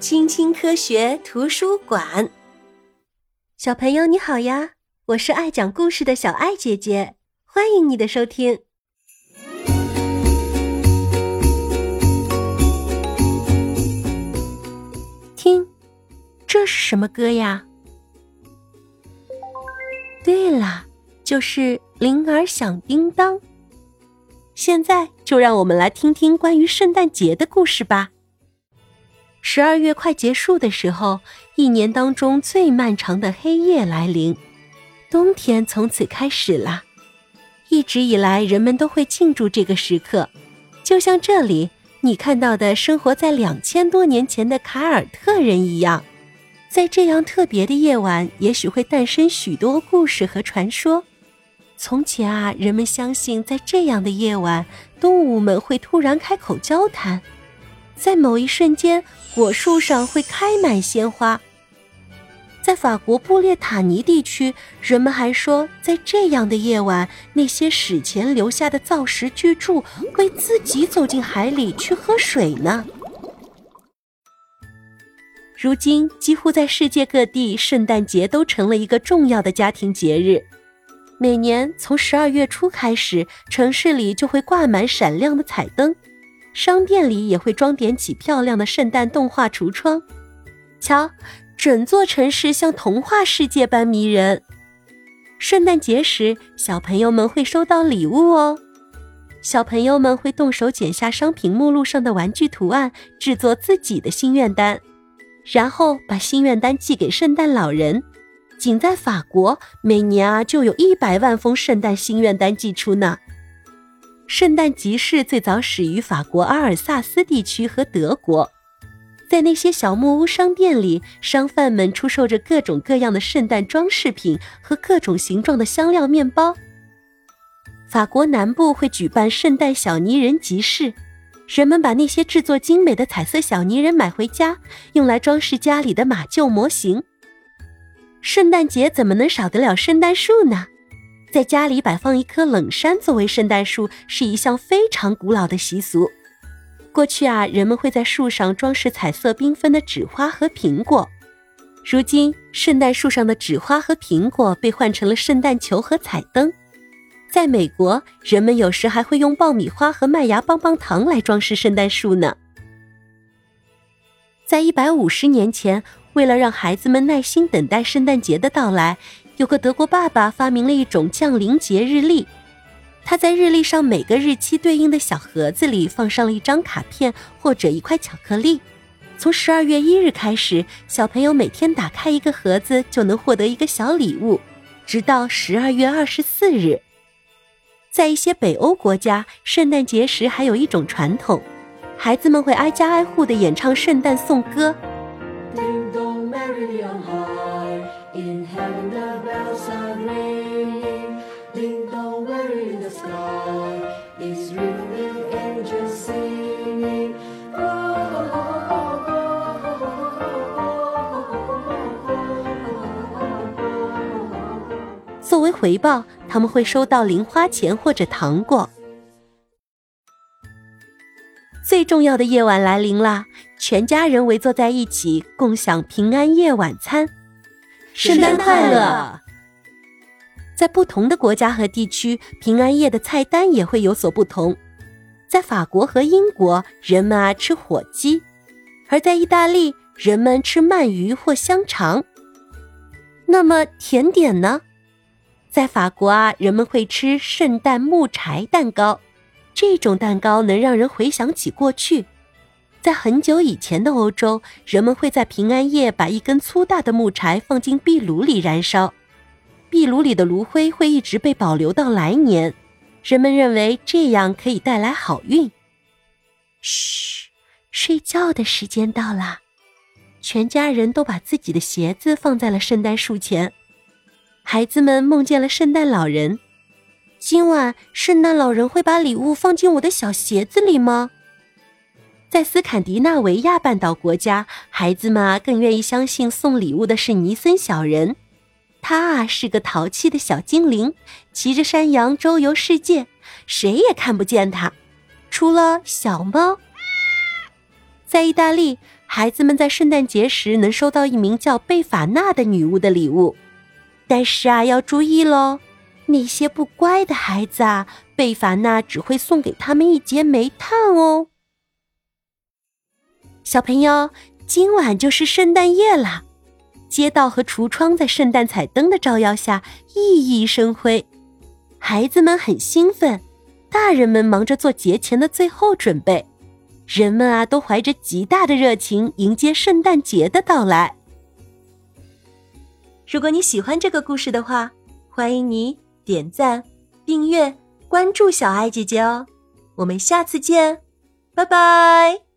青青科学图书馆，小朋友你好呀！我是爱讲故事的小爱姐姐，欢迎你的收听。听，这是什么歌呀？对了，就是《铃儿响叮当》。现在就让我们来听听关于圣诞节的故事吧。十二月快结束的时候，一年当中最漫长的黑夜来临，冬天从此开始了。一直以来，人们都会庆祝这个时刻，就像这里你看到的生活在两千多年前的凯尔特人一样，在这样特别的夜晚，也许会诞生许多故事和传说。从前啊，人们相信在这样的夜晚，动物们会突然开口交谈。在某一瞬间，果树上会开满鲜花。在法国布列塔尼地区，人们还说，在这样的夜晚，那些史前留下的造石巨柱会自己走进海里去喝水呢。如今，几乎在世界各地，圣诞节都成了一个重要的家庭节日。每年从十二月初开始，城市里就会挂满闪亮的彩灯。商店里也会装点起漂亮的圣诞动画橱窗，瞧，整座城市像童话世界般迷人。圣诞节时，小朋友们会收到礼物哦。小朋友们会动手剪下商品目录上的玩具图案，制作自己的心愿单，然后把心愿单寄给圣诞老人。仅在法国，每年啊就有一百万封圣诞心愿单寄出呢。圣诞集市最早始于法国阿尔萨斯地区和德国，在那些小木屋商店里，商贩们出售着各种各样的圣诞装饰品和各种形状的香料面包。法国南部会举办圣诞小泥人集市，人们把那些制作精美的彩色小泥人买回家，用来装饰家里的马厩模型。圣诞节怎么能少得了圣诞树呢？在家里摆放一棵冷杉作为圣诞树是一项非常古老的习俗。过去啊，人们会在树上装饰彩色缤纷的纸花和苹果。如今，圣诞树上的纸花和苹果被换成了圣诞球和彩灯。在美国，人们有时还会用爆米花和麦芽棒棒糖来装饰圣诞树呢。在一百五十年前，为了让孩子们耐心等待圣诞节的到来。有个德国爸爸发明了一种降临节日历，他在日历上每个日期对应的小盒子里放上了一张卡片或者一块巧克力。从十二月一日开始，小朋友每天打开一个盒子就能获得一个小礼物，直到十二月二十四日。在一些北欧国家，圣诞节时还有一种传统，孩子们会挨家挨户的演唱圣诞颂歌。作为回报，他们会收到零花钱或者糖果。最重要的夜晚来临了！全家人围坐在一起，共享平安夜晚餐。圣诞快乐！在不同的国家和地区，平安夜的菜单也会有所不同。在法国和英国，人们啊吃火鸡；而在意大利，人们吃鳗鱼或香肠。那么甜点呢？在法国啊，人们会吃圣诞木柴蛋糕，这种蛋糕能让人回想起过去。在很久以前的欧洲，人们会在平安夜把一根粗大的木柴放进壁炉里燃烧，壁炉里的炉灰会一直被保留到来年。人们认为这样可以带来好运。嘘，睡觉的时间到了，全家人都把自己的鞋子放在了圣诞树前。孩子们梦见了圣诞老人。今晚，圣诞老人会把礼物放进我的小鞋子里吗？在斯堪的纳维亚半岛国家，孩子们啊更愿意相信送礼物的是尼森小人。他啊是个淘气的小精灵，骑着山羊周游世界，谁也看不见他，除了小猫。在意大利，孩子们在圣诞节时能收到一名叫贝法纳的女巫的礼物。但是啊，要注意喽，那些不乖的孩子啊，贝法纳只会送给他们一节煤炭哦。小朋友，今晚就是圣诞夜啦，街道和橱窗在圣诞彩灯的照耀下熠熠生辉，孩子们很兴奋，大人们忙着做节前的最后准备。人们啊，都怀着极大的热情迎接圣诞节的到来。如果你喜欢这个故事的话，欢迎你点赞、订阅、关注小爱姐姐哦。我们下次见，拜拜。